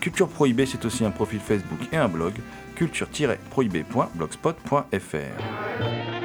Culture Prohibée, c'est aussi un profil Facebook et un blog, culture-prohibée.blogspot.fr.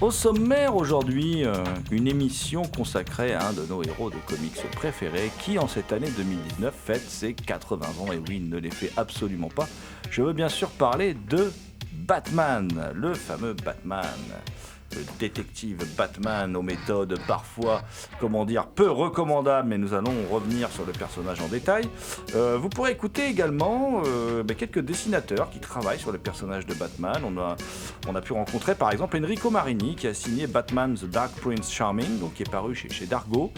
Au sommaire aujourd'hui, euh, une émission consacrée à un de nos héros de comics préférés qui en cette année 2019 fête ses 80 ans. Et oui, ne les fait absolument pas. Je veux bien sûr parler de Batman, le fameux Batman. Détective Batman aux méthodes parfois, comment dire, peu recommandables, mais nous allons revenir sur le personnage en détail. Euh, vous pourrez écouter également euh, ben, quelques dessinateurs qui travaillent sur le personnage de Batman. On a, on a pu rencontrer par exemple Enrico Marini qui a signé Batman The Dark Prince Charming, donc qui est paru chez, chez Dargo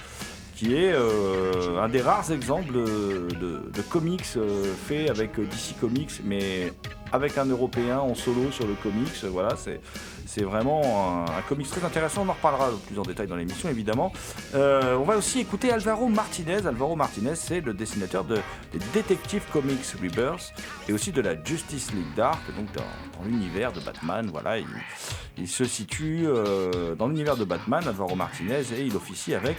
qui est euh, un des rares exemples de comics euh, faits avec DC Comics, mais avec un Européen en solo sur le comics. Voilà, c'est c'est vraiment un, un comics très intéressant. On en reparlera plus en détail dans l'émission, évidemment. Euh, on va aussi écouter Alvaro Martinez. Alvaro Martinez, c'est le dessinateur de, des Detective Comics Rebirth et aussi de la Justice League Dark, donc dans, l'univers de Batman. Voilà, il, se situe euh, dans l'univers de Batman, Alvaro Martinez, et il officie avec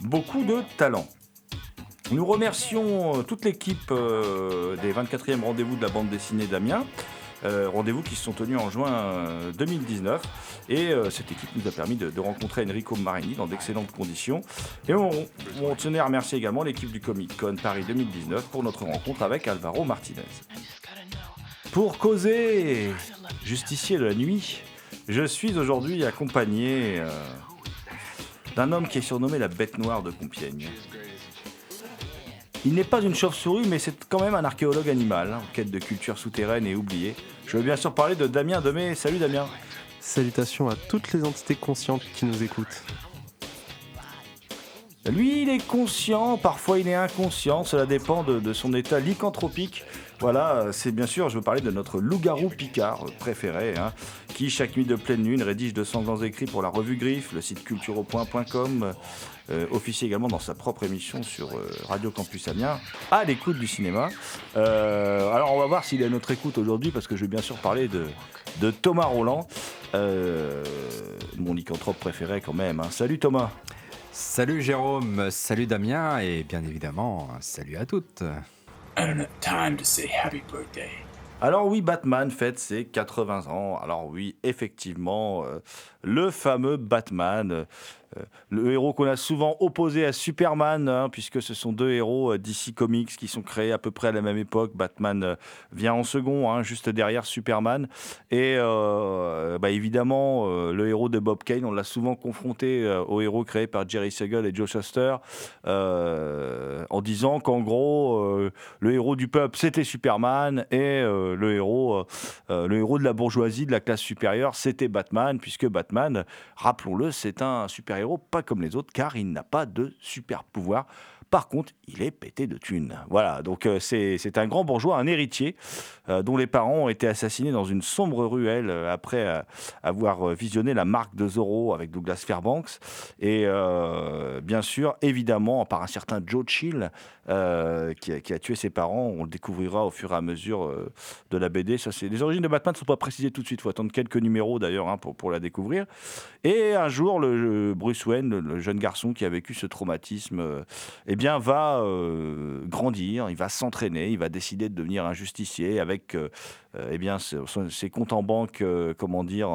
beaucoup de talent. Nous remercions euh, toute l'équipe des 24e rendez-vous de la bande dessinée d'Amiens. Euh, rendez-vous qui se sont tenus en juin euh, 2019 et euh, cette équipe nous a permis de, rencontrer Enrico Marini dans d'excellentes conditions et on, tenait à remercier également l'équipe du Comic Con Paris 2019 pour notre rencontre avec Alvaro Martinez. Pour causer justicier de la nuit, je suis aujourd'hui accompagné euh, d'un homme qui est surnommé la bête noire de Compiègne. Il n'est pas une chauve-souris, mais c'est quand même un archéologue animal, hein, en quête de culture souterraine et oubliée. Je veux bien sûr parler de Damien Demey. Salut Damien. Salutations à toutes les entités conscientes qui nous écoutent. Lui, il est conscient, parfois il est inconscient, cela dépend de, de son état lycanthropique. Voilà, euh, c'est bien sûr, je veux parler de notre loup-garou Picard préféré, hein, qui chaque nuit de pleine lune rédige de sanglants écrits pour la revue Griffe, le site cultureau.com, euh, officie également dans sa propre émission sur euh, Radio Campus Amiens, à l'écoute du cinéma. Euh, alors on va voir s'il est à notre écoute aujourd'hui, parce que je vais bien sûr parler de, de Thomas Roland, euh, mon lycanthrope préféré quand même. hein. Salut Thomas. Salut Jérôme, salut Damien et bien évidemment, salut à toutes. And time to say happy birthday. Alors oui, Batman fête ses 80 ans. Alors oui, effectivement, euh, le fameux Batman, euh, le héros qu'on a souvent opposé à Superman, hein, puisque ce sont deux héros euh, DC Comics qui sont créés à peu près à la même époque. Batman euh, vient en second, hein, juste derrière Superman. Et euh, bah, évidemment, euh, le héros de Bob Kane, on l'a souvent confronté euh, au héros créé par Jerry Siegel et Joe Shuster, euh, en disant qu'en gros, euh, le héros du peuple, c'était Superman, et euh, le, héros, euh, euh, le héros de la bourgeoisie, de la classe supérieure, c'était Batman, puisque Batman, rappelons-le, c'est un super-héros pas comme les autres, car il n'a pas de super-pouvoir. Par contre, il est pété de thunes. Voilà, donc euh, c'est un grand bourgeois, un héritier, dont les parents ont été assassinés dans une sombre ruelle euh, après euh, avoir euh, visionné la marque de Zorro avec Douglas Fairbanks. Et euh, bien sûr, évidemment, par un certain Joe Chill, euh, qui, a, tué ses parents. On le découvrira au fur et à mesure euh, de la BD. Ça, c'est les origines de Batman ne sont pas précisées tout de suite. Il faut attendre quelques numéros d'ailleurs hein, pour, pour la découvrir. Et un jour, le, Bruce Wayne, le, jeune garçon qui a vécu ce traumatisme, euh, eh bien, va euh, grandir. Il va s'entraîner. Il va décider de devenir un justicier avec, euh, euh, eh bien, ses comptes en banque, euh, comment dire.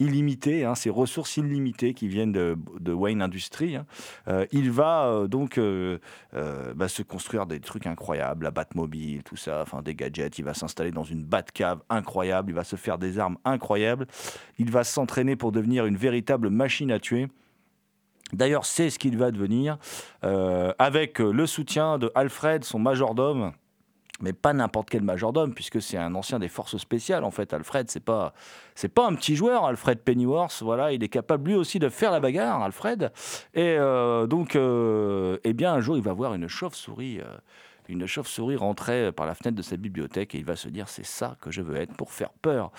illimité, hein, ces ressources illimitées qui viennent de, Wayne Industries. hein. Il va donc bah, se construire des trucs incroyables, la Batmobile, tout ça, enfin des gadgets. Il va s'installer dans une Batcave incroyable. Il va se faire des armes incroyables. Il va s'entraîner pour devenir une véritable machine à tuer. D'ailleurs, c'est ce qu'il va devenir avec le soutien de Alfred, son majordome. Mais pas n'importe quel majordome, puisque c'est un ancien des forces spéciales. En fait, Alfred, c'est pas, c'est pas un petit joueur. Alfred Pennyworth, voilà, il est capable lui aussi de faire la bagarre, Alfred. Et euh, donc, euh, eh bien, un jour, il va voir une chauve-souris, euh, une chauve-souris rentrer par la fenêtre de sa bibliothèque, et il va se dire, c'est ça que je veux être pour faire peur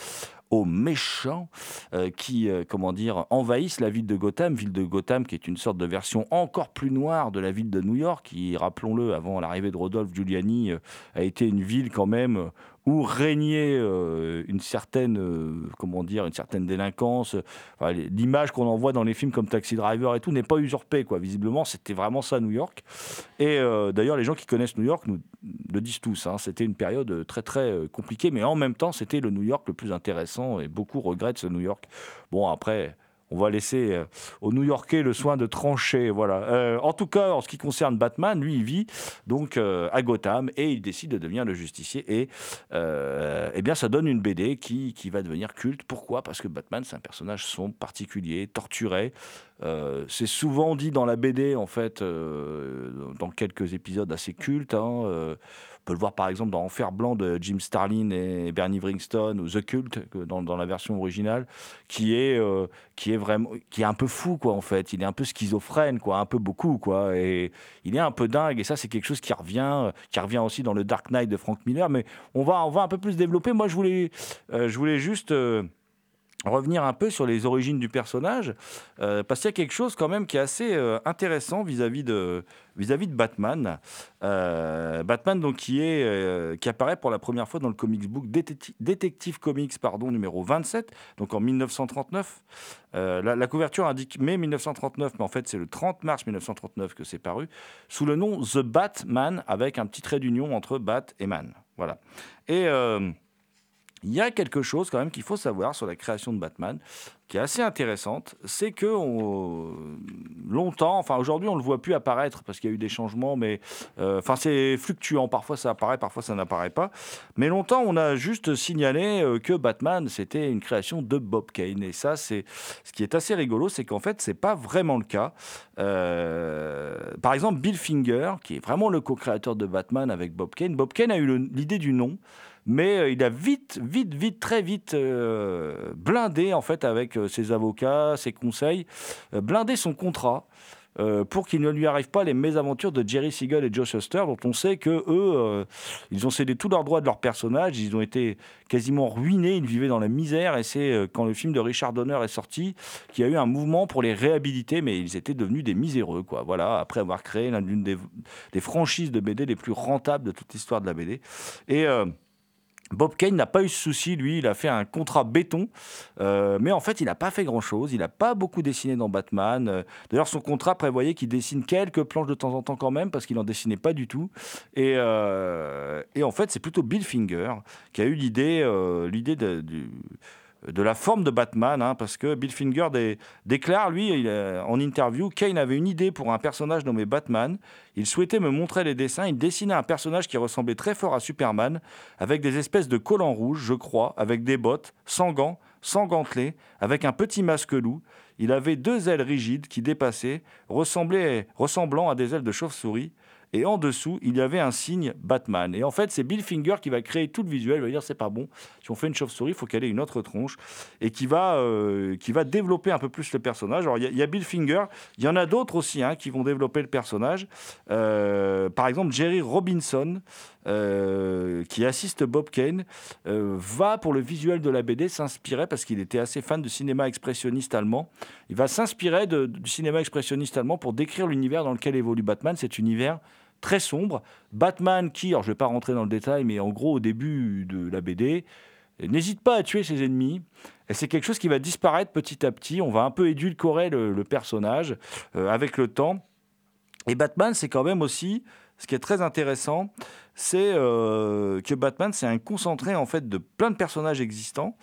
aux méchants euh, qui, euh, comment dire, envahissent la ville de Gotham, ville de Gotham qui est une sorte de version encore plus noire de la ville de New York, qui, rappelons-le, avant l'arrivée de Rodolphe Giuliani, euh, a été une ville quand même où régnait euh, une certaine, euh, comment dire, une certaine délinquance. L'image qu'on en voit dans les films comme Taxi Driver et tout n'est pas usurpée, quoi. Visiblement, c'était vraiment ça New York. Et euh, d'ailleurs, les gens qui connaissent New York nous le disent tous. hein. C'était une période très très compliquée, mais en même temps, c'était le New York le plus intéressant et beaucoup regrettent ce New York. Bon, après. On va laisser euh, aux New-Yorkais le soin de trancher, voilà. Euh, en tout cas, en ce qui concerne Batman, lui, il vit donc euh, à Gotham et il décide de devenir le justicier. Et eh bien, ça donne une BD qui, va devenir culte. Pourquoi? Parce que Batman, c'est un personnage sombre, particulier, torturé. C'est souvent dit dans la BD, en fait, dans quelques épisodes assez cultes. hein, peut le voir par exemple dans Enfer Blanc de Jim Starlin et Bernie Wrightson ou The Cult dans, la version originale, qui est euh, qui est vraiment qui est un peu fou quoi en fait. Il est un peu schizophrène quoi, un peu beaucoup quoi, et il est un peu dingue. Et ça c'est quelque chose qui revient, euh, qui revient aussi dans le Dark Knight de Frank Miller. Mais on va on va un peu plus développer. Moi je voulais euh, je voulais juste revenir un peu sur les origines du personnage, euh, parce qu'il y a quelque chose quand même qui est assez euh, intéressant vis-à-vis de, vis-à-vis de Batman. Euh, Batman donc qui, est, qui apparaît pour la première fois dans le comics book Détective, Comics pardon, numéro 27, donc en 1939. Euh, la, la couverture indique mai 1939, mais en fait c'est le 30 mars 1939 que c'est paru, sous le nom The Batman, avec un petit trait d'union entre Bat et Man. Voilà. Et... il y a quelque chose quand même qu'il faut savoir sur la création de Batman qui est assez intéressante, c'est que on- longtemps, enfin aujourd'hui on le voit plus apparaître parce qu'il y a eu des changements, mais euh, enfin c'est fluctuant. Parfois ça apparaît, parfois ça n'apparaît pas. Mais longtemps on a juste signalé euh, que Batman c'était une création de Bob Kane et ça c'est ce qui est assez rigolo, c'est qu'en fait c'est pas vraiment le cas. Euh, par exemple Bill Finger, qui est vraiment le co-créateur de Batman avec Bob Kane, Bob Kane a eu l'idée du nom mais euh, il a vite, vite, vite, très vite euh, blindé en fait avec euh, ses avocats, ses conseils, blindé son contrat. pour qu'il ne lui arrive pas les mésaventures de Jerry Siegel et Joe Shuster, dont on sait que eux, ils ont cédé tous leurs droits de leurs personnages, ils ont été quasiment ruinés, ils vivaient dans la misère, et c'est quand le film de Richard Donner est sorti qu'il y a eu un mouvement pour les réhabiliter, mais ils étaient devenus des miséreux, quoi. Voilà, après avoir créé l'une des, des franchises de BD les plus rentables de toute l'histoire de la BD. Et Bob Kane n'a pas eu ce souci, lui, il a fait un contrat béton, euh, mais en fait, il n'a pas fait grand-chose, il n'a pas beaucoup dessiné dans Batman. Euh, D'ailleurs, son contrat prévoyait qu'il dessine quelques planches de temps en temps quand même, parce qu'il n'en dessinait pas du tout. Et, euh, et en fait, c'est plutôt Bill Finger qui a eu l'idée euh, de- de la forme de Batman, hein, parce que Bill Finger dé- déclare, lui, euh, en interview, Kane avait une idée pour un personnage nommé Batman. Il souhaitait me montrer les dessins. Il dessinait un personnage qui ressemblait très fort à Superman, avec des espèces de collants rouges, je crois, avec des bottes, sans gants, sans gantelets, avec un petit masque loup. Il avait deux ailes rigides qui dépassaient, ressemblant à des ailes de chauve-souris. Et en dessous, il y avait un signe Batman. Et en fait, c'est Bill Finger qui va créer tout le visuel. Il va dire c'est pas bon. Si on fait une chauve-souris, il faut qu'elle ait une autre tronche. Et qui va, euh, qui va développer un peu plus le personnage. Alors, il y a- Bill Finger. Il y en a d'autres aussi hein, qui vont développer le personnage. Euh, par exemple, Jerry Robinson, euh, qui assiste Bob Kane, va pour le visuel de la BD s'inspirer, parce qu'il était assez fan de cinéma expressionniste allemand, il va s'inspirer du cinéma expressionniste allemand pour décrire l'univers dans lequel évolue Batman. Cet univers très sombre. Batman qui, alors je ne vais pas rentrer dans le détail, mais en gros au début de la BD, n'hésite pas à tuer ses ennemis. Et c'est quelque chose qui va disparaître petit à petit. On va un peu édulcorer le, personnage euh, avec le temps. Et Batman, c'est quand même aussi, ce qui est très intéressant, c'est euh, que Batman, c'est un concentré en fait de plein de personnages existants.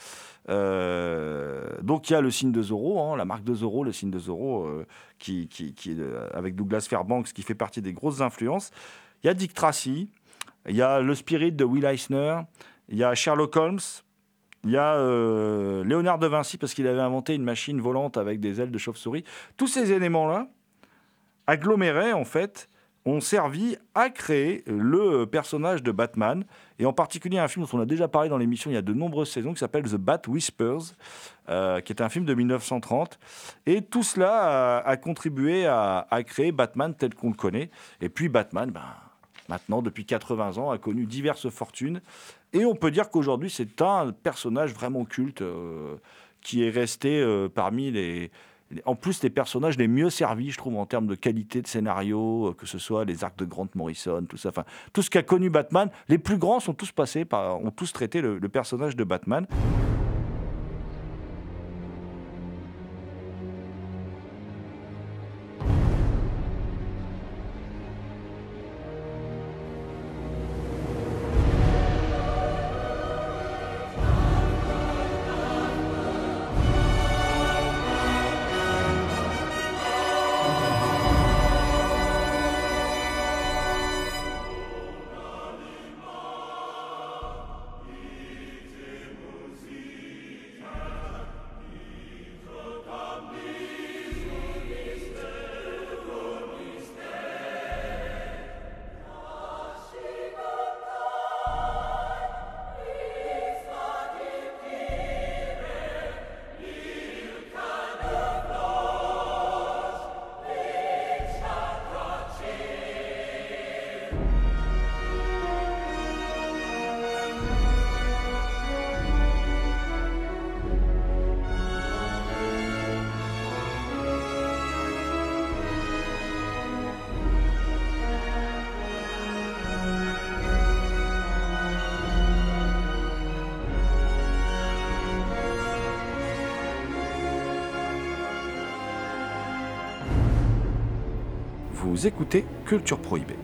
Euh, donc il y a le signe de Zorro, hein, la marque de Zorro, le signe de Zorro, euh, qui, avec Douglas Fairbanks, qui fait partie des grosses influences. Il y a Dick Tracy, il y a le Spirit de Will Eisner, il y a Sherlock Holmes, il y a Léonard de Vinci parce qu'il avait inventé une machine volante avec des ailes de chauve-souris. Tous ces éléments-là, agglomérés en fait, ont servi à créer le personnage de Batman, et en particulier un film dont on a déjà parlé dans l'émission il y a de nombreuses saisons, qui s'appelle The Bat Whispers, euh, qui est un film de 1930. Et tout cela a, contribué à, à créer Batman tel qu'on le connaît. Et puis Batman, ben, maintenant, depuis 80 ans, a connu diverses fortunes. Et on peut dire qu'aujourd'hui, c'est un personnage vraiment culte euh, qui est resté euh, parmi les, en plus, les personnages les mieux servis, je trouve, en termes de qualité de scénario, euh, que ce soit les arcs de Grant Morrison, tout ça. Enfin, tout ce qu'a connu Batman, les plus grands sont tous passés par, ont tous traité le, le personnage de Batman. Vous écoutez Culture Prohibée.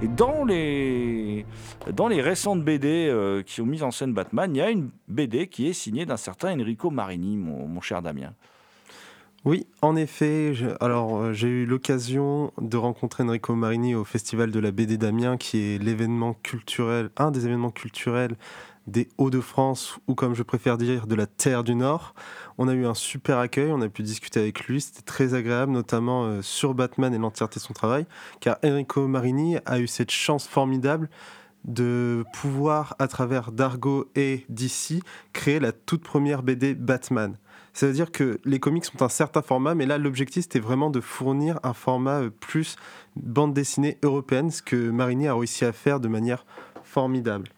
Et dans les, dans les récentes BD euh, qui ont mis en scène Batman, il y a une BD qui est signée d'un certain Enrico Marini, mon, cher Damien. Oui, en effet. alors, euh, j'ai eu l'occasion de rencontrer Enrico Marini au Festival de la BD d'Amiens, qui est l'événement culturel, un des événements culturels des Hauts-de-France, ou comme je préfère dire, de la Terre du Nord. On a eu un super accueil, on a pu discuter avec lui, c'était très agréable, notamment euh, sur Batman et l'entièreté de son travail, car Enrico Marini a eu cette chance formidable de pouvoir, à travers Dargo et DC, créer la toute première BD Batman. C'est-à-dire que les comics sont un certain format, mais là, l'objectif, c'était vraiment de fournir un format euh, plus bande dessinée européenne, ce que Marini a réussi à faire de manière formidable.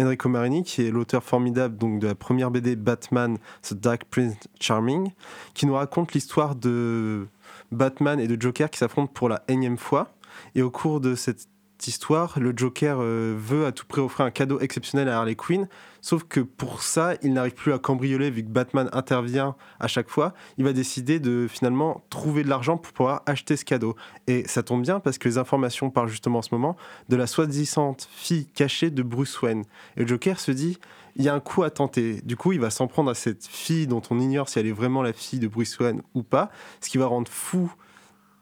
Enrico Marini, qui est l'auteur formidable donc, de la première BD Batman, The Dark Prince Charming, qui nous raconte l'histoire de Batman et de Joker qui s'affrontent pour la énième fois. Et au cours de cette histoire, le Joker euh, veut à tout prix offrir un cadeau exceptionnel à Harley Quinn, sauf que pour ça, il n'arrive plus à cambrioler vu que Batman intervient à chaque fois. Il va décider de finalement trouver de l'argent pour pouvoir acheter ce cadeau. Et ça tombe bien parce que les informations parlent justement en ce moment de la soi-disant fille cachée de Bruce Wayne. Et le Joker se dit, il y a un coup à tenter. Du coup, il va s'en prendre à cette fille dont on ignore si elle est vraiment la fille de Bruce Wayne ou pas, ce qui va rendre fou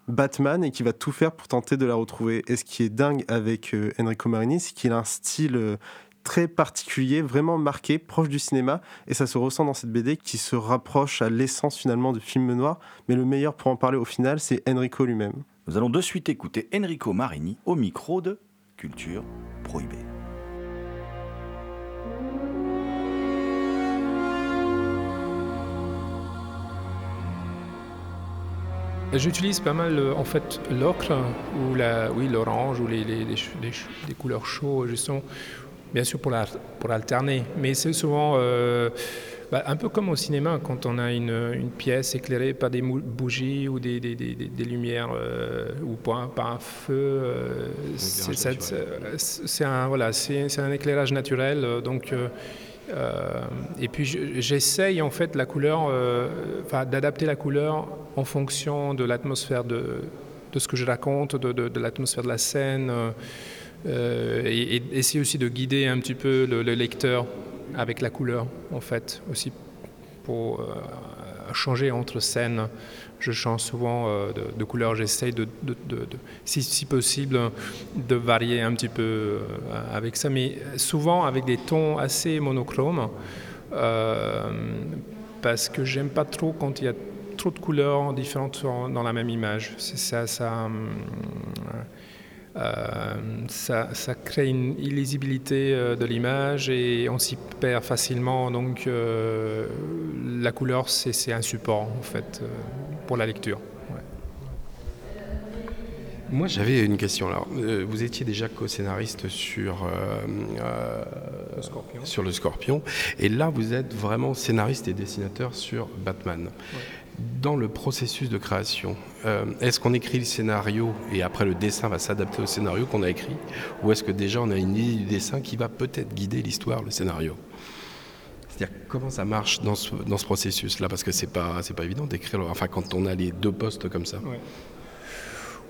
Batman et qui va tout faire pour tenter de la retrouver. Et ce qui est dingue avec euh, Enrico Marini, c'est qu'il a un style euh, très particulier, vraiment marqué, proche du cinéma, et ça se ressent dans cette BD qui se rapproche à l'essence finalement du film noir. Mais le meilleur pour en parler au final, c'est Enrico lui-même. Nous allons de suite écouter Enrico Marini au micro de Culture Prohibée. J'utilise pas mal euh, en fait l'ocre ou la, oui, l'orange ou les, les, couleurs chaudes, justement, bien sûr pour, la, pour alterner. Mais c'est souvent euh, bah, un peu comme au cinéma, quand on a une, une pièce éclairée par des bougies ou des, des, des- des- lumières euh, ou par un, par un feu. euh, c'est, un, voilà, c'est, c'est un éclairage naturel. donc, et puis je- j'essaye en fait la couleur, d'adapter la couleur en fonction de l'atmosphère de, de ce que je raconte, de, de- de l'atmosphère de la scène, et, et essayer aussi de guider un petit peu le, le lecteur avec la couleur en fait aussi pour euh, changer entre scènes. Je change souvent euh, de, couleur, j'essaye si, si possible, de varier un petit peu euh, avec ça, mais souvent avec des tons assez monochromes, euh, parce que j'aime pas trop quand il y a trop de couleurs différentes dans la même image. Ça, ça, hum, euh, ça, ça crée une illisibilité euh, de l'image et on s'y perd facilement. Donc euh, la couleur, c'est un support en fait euh, pour la lecture. Ouais. Moi, j'avais une question. Alors, euh, vous étiez déjà co-scénariste sur, euh, euh, sur Le Scorpion. Et là, vous êtes vraiment scénariste et dessinateur sur Batman. Dans le processus de création, euh, est-ce qu'on écrit le scénario et après le dessin va s'adapter au scénario qu'on a écrit Ou est-ce que déjà on a une idée du dessin qui va peut-être guider l'histoire, le scénario? C'est-à-dire comment ça marche dans ce, dans ce processus-là? Parce que c'est pas pas évident d'écrire. Enfin, quand on a les deux postes comme ça.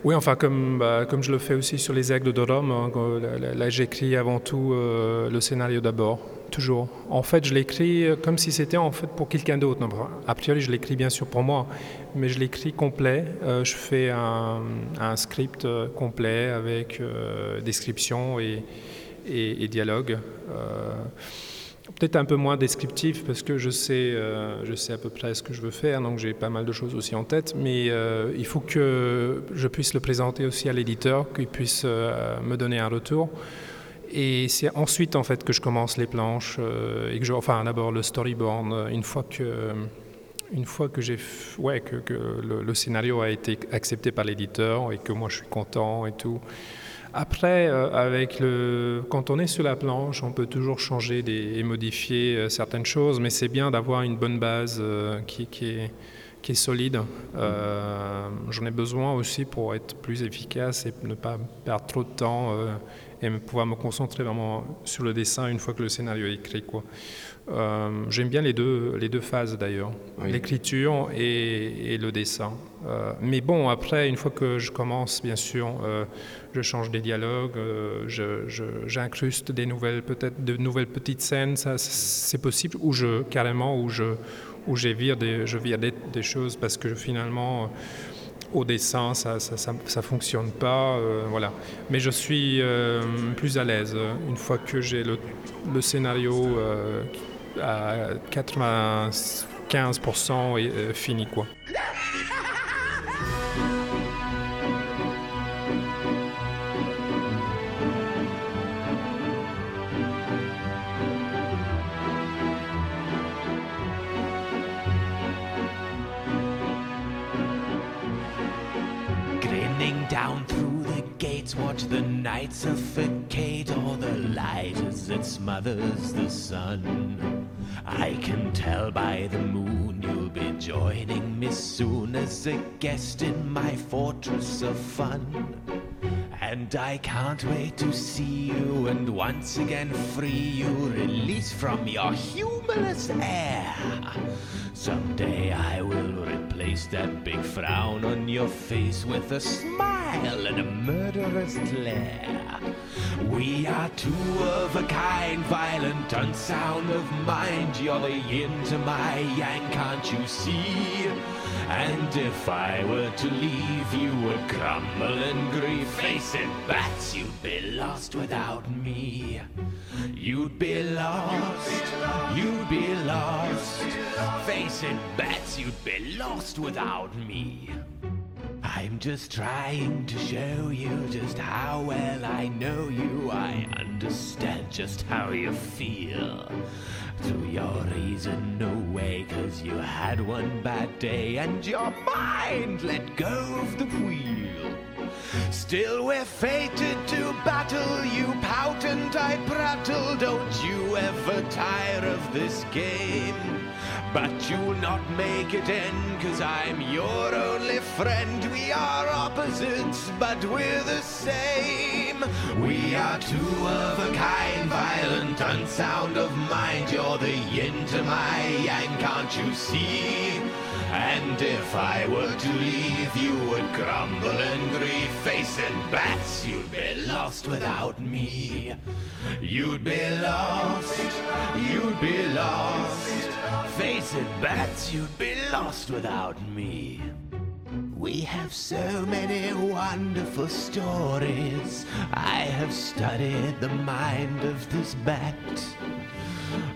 Oui, enfin, comme, bah, comme je le fais aussi sur les aigles de Rome, hein, quand- là, j'écris avant tout euh, le scénario d'abord, toujours. En fait, je l'écris euh, comme si c'était en fait pour quelqu'un d'autre. A priori, je l'écris bien sûr pour moi, mais je l'écris complet. Euh, je fais un, script euh, complet avec euh, description et, et, et dialogue. Peut-être un peu moins descriptif parce que je sais, euh, je sais à peu près ce que je veux faire, donc j'ai pas mal de choses aussi en tête, mais euh, il faut que je puisse le présenter aussi à l'éditeur, qu'il puisse euh, me donner un retour. Et c'est ensuite en fait que je commence les planches et que je, enfin d'abord le storyboard. Une fois que, une fois que ouais, que, le scénario a été accepté par l'éditeur et que moi je suis content et tout. Après, euh, avec le, quand on est sur la planche, on peut toujours changer et modifier euh, certaines choses, mais c'est bien d'avoir une bonne base euh, qui, est, solide. J'en ai besoin aussi pour être plus efficace et ne pas perdre trop de temps et pouvoir me concentrer vraiment sur le dessin une fois que le scénario est écrit. Quoi. Euh, J'aime bien les deux, les deux phases d'ailleurs, Oui. l'écriture et, et le dessin. Euh, mais bon, après, une fois que je commence, bien sûr, euh, je change des dialogues, je- je- j'incruste des nouvelles, peut-être de nouvelles petites scènes, ça c'est possible, ou je carrément, ou je, où je vire des, je vire des, des choses parce que finalement. Au dessin, ça ça fonctionne pas, euh, voilà. Mais je suis euh, plus à l'aise euh, une fois que j'ai le, le scénario euh, à 95% est euh, fini, quoi. The night suffocate all the light as it smothers the sun. I can tell by the moon you'll be joining me soon as a guest in my fortress of fun. And I can't wait to see you and once again free you, release from your humorless air. Someday I will replace that big frown on your face with a smile and a murderous glare. We are two of a kind, violent, unsound of mind. You're the yin to my yang, can't you see? And if I were to leave, you would crumble in grief. Face it, bats, you'd be lost without me. You'd be lost, you'd be lost. Face it, bats, you'd be lost without me. I'm just trying to show you just how well I know you. I understand just how you feel. To your reason, no way, cause you had one bad day and your mind let go of the wheel. Still, we're fated to battle. You pout and I prattle. Don't you ever tire of this game? But you'll not make it end, cause I'm your only friend. We are opposites, but we're the same. We are two of a kind, violent, unsound of mind. You're the yin to my yang, can't you see? And if I were to leave, you would crumble in grief. Facing bats, you'd be lost without me. You'd be lost, you'd be lost. Face it, bats, you'd be lost without me. We have so many wonderful stories. I have studied the mind of this bat.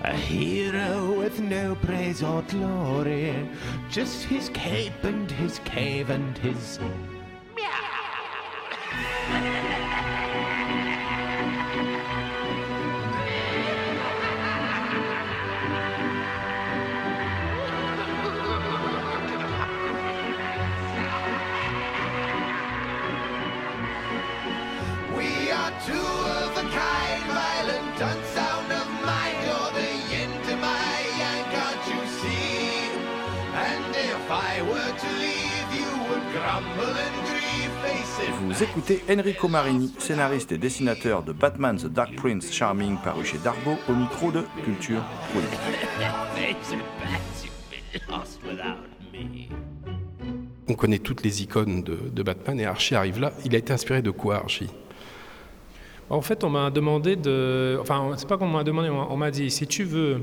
A hero with no praise or glory, just his cape and his cave and his. We Vous écoutez Enrico Marini, scénariste et dessinateur de Batman The Dark Prince Charming paru chez Darbo au micro de Culture. On connaît toutes les icônes de, de Batman et Archie arrive là. Il a été inspiré de quoi, Archie? En fait, on m'a demandé de. Enfin, c'est pas qu'on m'a demandé, on m'a dit si tu veux,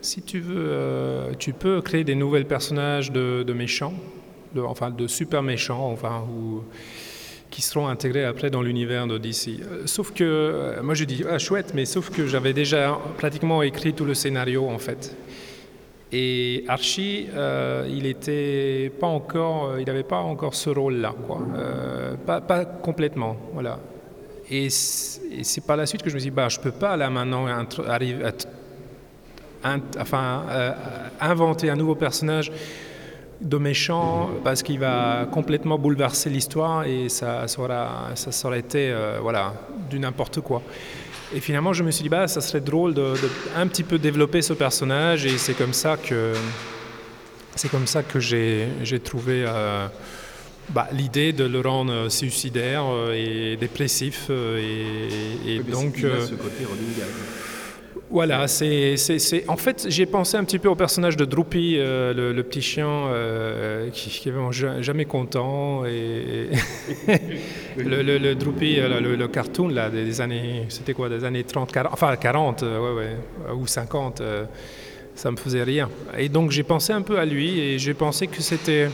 si tu veux, euh, tu peux créer des nouvelles personnages de, de méchants, de- enfin de super méchants, enfin ou qui seront intégrés après dans l'univers DC. Euh, Sauf que euh, moi, je dis ah, chouette, mais sauf que j'avais déjà pratiquement écrit tout le scénario en fait. Et Archie, euh, il était pas encore, il n'avait pas encore ce rôle-là. Euh, pas, pas complètement, voilà. Et c'est par la suite que je me suis dit, bah, je peux pas là maintenant arriver enfin, inventer un nouveau personnage de méchant parce qu'il va complètement bouleverser l'histoire et ça, ça, aura- ça, aurait été euh, voilà, du n'importe quoi. Et finalement, je me suis dit, bah, ça serait drôle de, de un petit peu développer ce personnage et c'est comme ça que, c'est comme ça que j'ai, j'ai trouvé euh, bah, l'idée de le rendre euh, suicidaire et dépressif. et, et donc. Voilà, c'est, En fait, j'ai pensé un petit peu au personnage de Droopy, euh, le, petit chien euh, qui, qui est vraiment ja- jamais content. Et, le, le, le Droopy, euh, le, cartoon là, des, années, c'était quoi, des années 30, 40, enfin 40, euh, ouais, ouais, ou 50, euh, ça me faisait rire. Et donc j'ai pensé un peu à lui et j'ai pensé que c'était,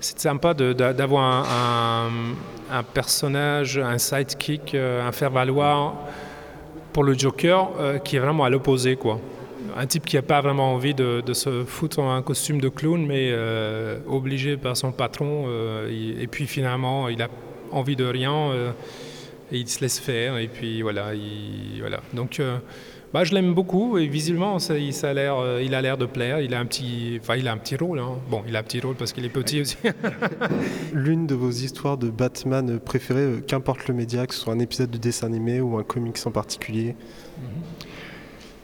sympa d'avoir un, personnage, un sidekick, un faire-valoir pour le Joker euh, qui est vraiment à l'opposé quoi. Un type qui n'a pas vraiment envie de, se foutre en un costume de clown, mais euh, obligé par son patron. euh, et puis finalement, il a envie de rien et il se laisse faire. Et puis voilà, il, voilà. Donc, bah, je l'aime beaucoup et visiblement, ça, il, ça a l'air, euh, il a l'air de plaire. Il a un petit, enfin, il a un petit rôle. hein. Bon, il a un petit rôle parce qu'il est petit aussi. L'une de vos histoires de Batman préférées, euh, qu'importe le média, que ce soit un épisode de dessin animé ou un comics en particulier?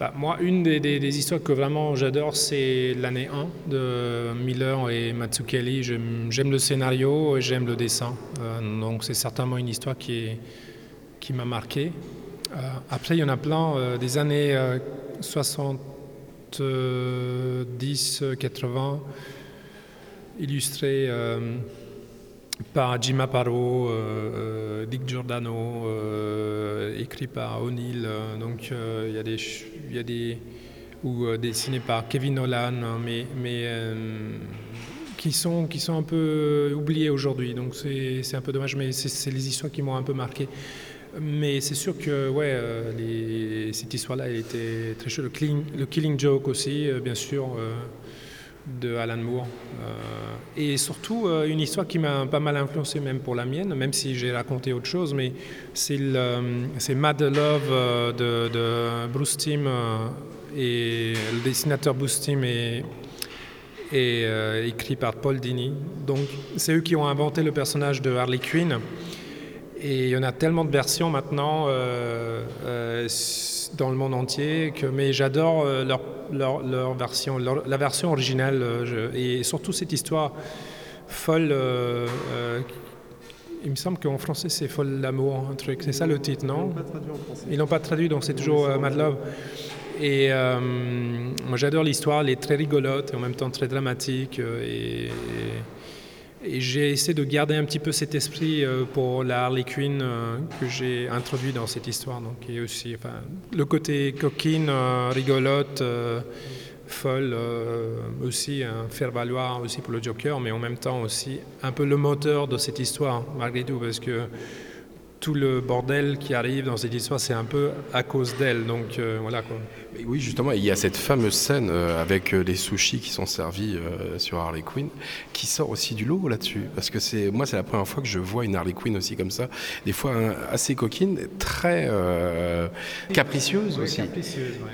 Bah, moi, une des, des- des histoires que vraiment j'adore, c'est l'année 1 de Miller et Matsukeli. J'aime j'aime le scénario et j'aime le dessin. Euh, donc c'est certainement une histoire qui, est- qui m'a marqué. Euh, après, il y en a plein euh, des années euh, 70, euh, 80, illustrés par Jim Aparo, euh, Dick Giordano, euh, écrit par O'Neill. donc il y a des, y a des ou euh, dessiné par Kevin Nolan, hein, mais, mais qui sont qui sont un peu oubliés aujourd'hui. Donc c'est un peu dommage, mais c'est les histoires qui m'ont un peu marqué. Mais c'est sûr que ouais, euh, cette histoire-là, était très chouette. Le Killing, Joke aussi, euh, bien sûr, euh, de Alan Moore. Euh, et surtout, une histoire qui m'a pas mal influencé même pour la mienne, même si j'ai raconté autre chose, mais c'est Mad Love de, Bruce Timm et le dessinateur Bruce Timm euh, écrit par Paul Dini. Donc, c'est eux qui ont inventé le personnage de Harley Quinn. Et il y en a tellement de versions maintenant euh, euh, dans le monde entier, que, mais j'adore euh, leur, leur, leur version, leur- la version originale, je- et surtout cette histoire folle. euh, il me semble qu'en français c'est folle d'amour, un truc. C'est ça le titre, non? Ils l'ont pas traduit, donc c'est toujours Mad Love. Et moi j'adore l'histoire, elle est très rigolote et en même temps très dramatique. et, et- et j'ai essayé de garder un petit peu cet esprit euh, pour la Harley Quinn euh, que j'ai introduit dans cette histoire. Donc, le côté coquine, euh, rigolote, folle, aussi un faire valoir aussi pour le Joker, mais en même temps aussi un peu le moteur de cette histoire, malgré tout, parce que tout le bordel qui arrive dans cette histoire, c'est un peu à cause d'elle. Donc euh, voilà quoi. Mais oui, justement, il y a cette fameuse scène euh, avec euh, les sushis qui sont servis euh, sur Harley Quinn qui sort aussi du lot là-dessus. Parce que c'est moi, c'est la première fois que je vois une Harley Quinn aussi comme ça. Des fois hein, assez coquine, très euh, capricieuse aussi.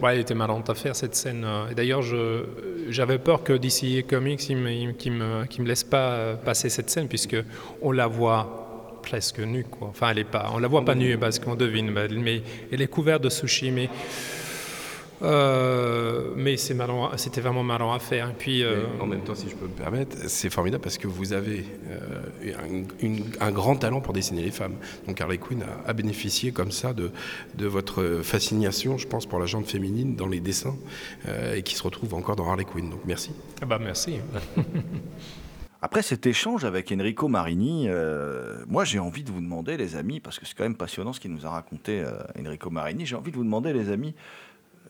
Ouais, elle était marrante à faire cette scène. euh, Et d'ailleurs, je, j'avais peur que DC Comics ne me, me, laisse pas euh, passer cette scène, puisque on la voit presque nue. Quoi. Enfin, elle est pas, on la voit pas nue parce qu'on devine, mais, mais elle est couverte de sushi. Mais, euh, mais c'est marrant, c'était vraiment marrant à faire. Et puis, euh, En même temps, si je peux me permettre, c'est formidable parce que vous avez euh, un, une- un grand talent pour dessiner les femmes. Donc Harley Quinn a, a bénéficié comme ça de, de votre fascination, je pense, pour la jante féminine dans les dessins euh, et qui se retrouve encore dans Harley Quinn. Donc merci. ah bah merci. Après cet échange avec Enrico Marini, euh, moi j'ai envie de vous demander, les amis, parce que c'est quand même passionnant ce qu'il nous a raconté euh, Enrico Marini, j'ai envie de vous demander, les amis,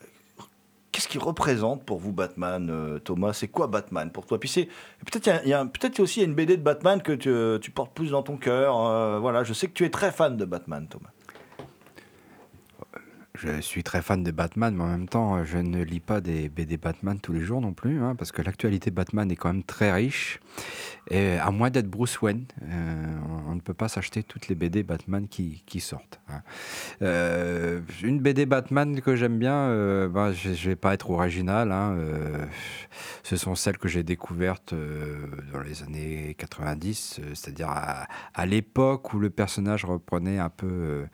euh, qu'est-ce qu'il représente pour vous Batman, Thomas? C'est quoi Batman pour toi? Peut-être il y a- y aussi y a une BD de Batman que tu, tu portes plus dans ton cœur. euh, voilà, je sais que tu es très fan de Batman, Thomas. Je suis très fan de Batman, mais en même temps, je ne lis pas des BD Batman tous les jours non plus, hein, parce que l'actualité Batman est quand même très riche. Et à moins d'être Bruce Wayne, euh, on, on ne peut pas s'acheter toutes les BD Batman qui, sortent. hein. Euh, une BD Batman que j'aime bien, euh, ben, je ne vais pas être original, hein, euh, ce sont celles que j'ai découvertes euh, dans les années 90, euh, c'est-à-dire à, l'époque où le personnage reprenait un peu, euh,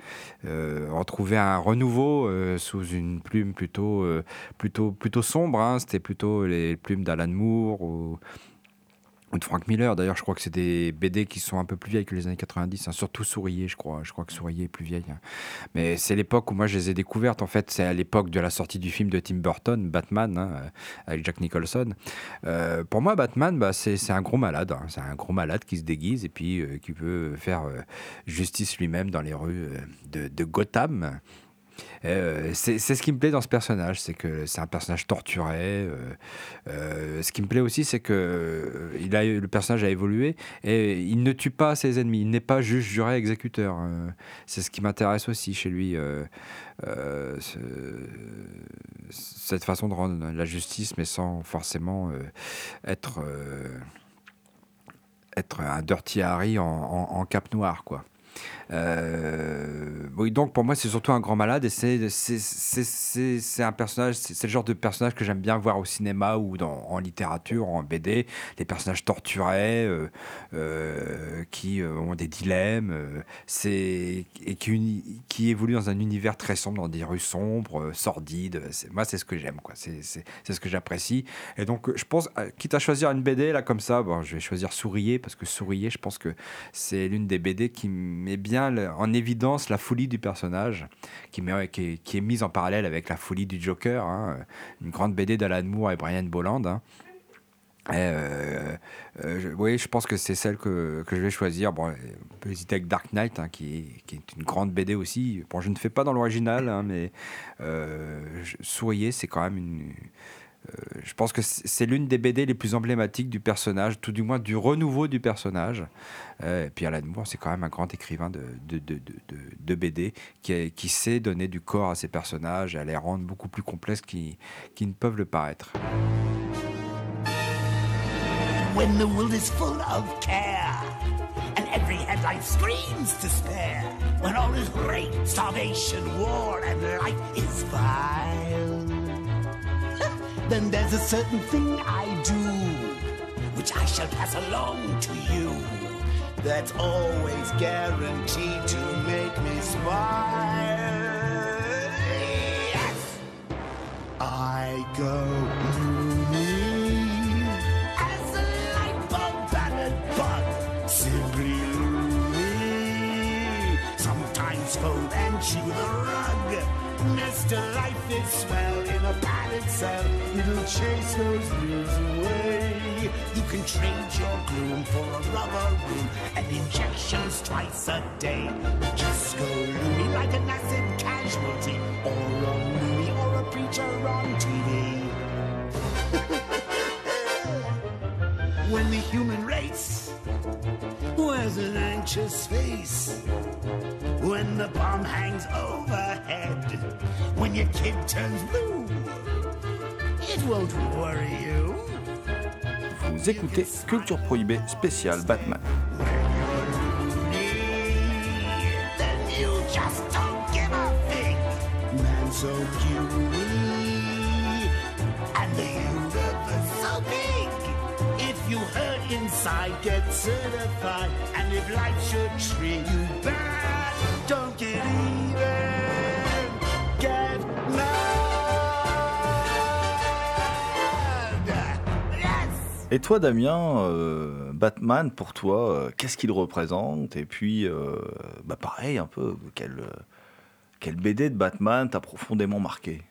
euh, retrouvait un renouveau euh, sous une plume plutôt, euh, plutôt, plutôt sombre. hein. C'était plutôt les plumes d'Alan Moore ou, de Frank Miller. D'ailleurs, je crois que c'est des BD qui sont un peu plus vieilles que les années 90, hein. surtout Sourier, je crois. Je crois que Sourier est plus vieille. hein. Mais c'est l'époque où moi je les ai découvertes. En fait, c'est à l'époque de la sortie du film de Tim Burton, Batman, euh, avec Jack Nicholson. Pour moi, Batman, bah, c'est un gros malade. C'est un gros malade qui se déguise et puis qui veut faire justice lui-même dans les rues de Gotham. Euh, c'est ce qui me plaît dans ce personnage, c'est que c'est un personnage torturé. euh, euh, ce qui me plaît aussi, c'est que euh, il a, le personnage a évolué et il ne tue pas ses ennemis. Il n'est pas juge, juré, exécuteur. euh, c'est ce qui m'intéresse aussi chez lui. ce- cette façon de rendre la justice, mais sans forcément être, être un Dirty Harry en, en- en cape noire, quoi. Euh, oui, donc pour moi, c'est surtout un grand malade et c'est c'est- c'est- c'est- un personnage, c'est le genre de personnage que j'aime bien voir au cinéma ou en littérature, en BD. Les personnages torturés euh, euh, qui ont des dilemmes c'est et qui, qui évoluent dans un univers très sombre, dans des rues sombres, sordides. Moi, c'est ce que j'aime, quoi. C'est c'est- c'est ce que j'apprécie. Et donc, je pense, quitte à choisir une BD là comme ça, bon, je vais choisir Sourier parce que Sourier, je pense que c'est l'une des BD qui met bien en évidence la folie du personnage, qui, est, mise en parallèle avec la folie du Joker, hein, une grande BD d'Alan Moore et Brian Bolland. hein. Euh, euh, je- oui, je pense que c'est celle que, je vais choisir. Bon, on peut hésiter avec Dark Knight, hein, qui, est, une grande BD aussi. Bon, je ne fais pas dans l'original, mais euh, c'est quand même une. Euh, je pense que c'est l'une des BD les plus emblématiques du personnage, tout du moins du renouveau du personnage. Euh, et puis c'est quand même un grand écrivain de, BD qui, sait donner du corps à ses personnages et à les rendre beaucoup plus complexes qu'ils ne peuvent le paraître. when the world is full of care and every headline screams despair when all is great starvation war and life is vile then there's a certain thing i do which i shall pass along to you. That's always guaranteed to make me smile. Yes! I go Mr. Life is swell in a padded cell. It'll chase those blues away. You can trade your gloom for a rubber room and injections twice a day. Just go loony like an acid casualty, or a loony or a preacher on TV. when the human race wears an anxious face, when the bomb hangs overhead, when your kid turns blue, it won't worry you. Vous écoutez Culture Prohibée spéciale Batman. Then you just don't give a fig. Man so puny, you hurt inside, get certified. And if life should treat you bad, don't get even. Get mad. Yes. Et toi, Damien, euh, Batman, pour toi, euh, qu'est-ce qu'il représente? Et puis, euh, bah pareil, un peu, quel, euh, quel BD de Batman t'a profondément marqué?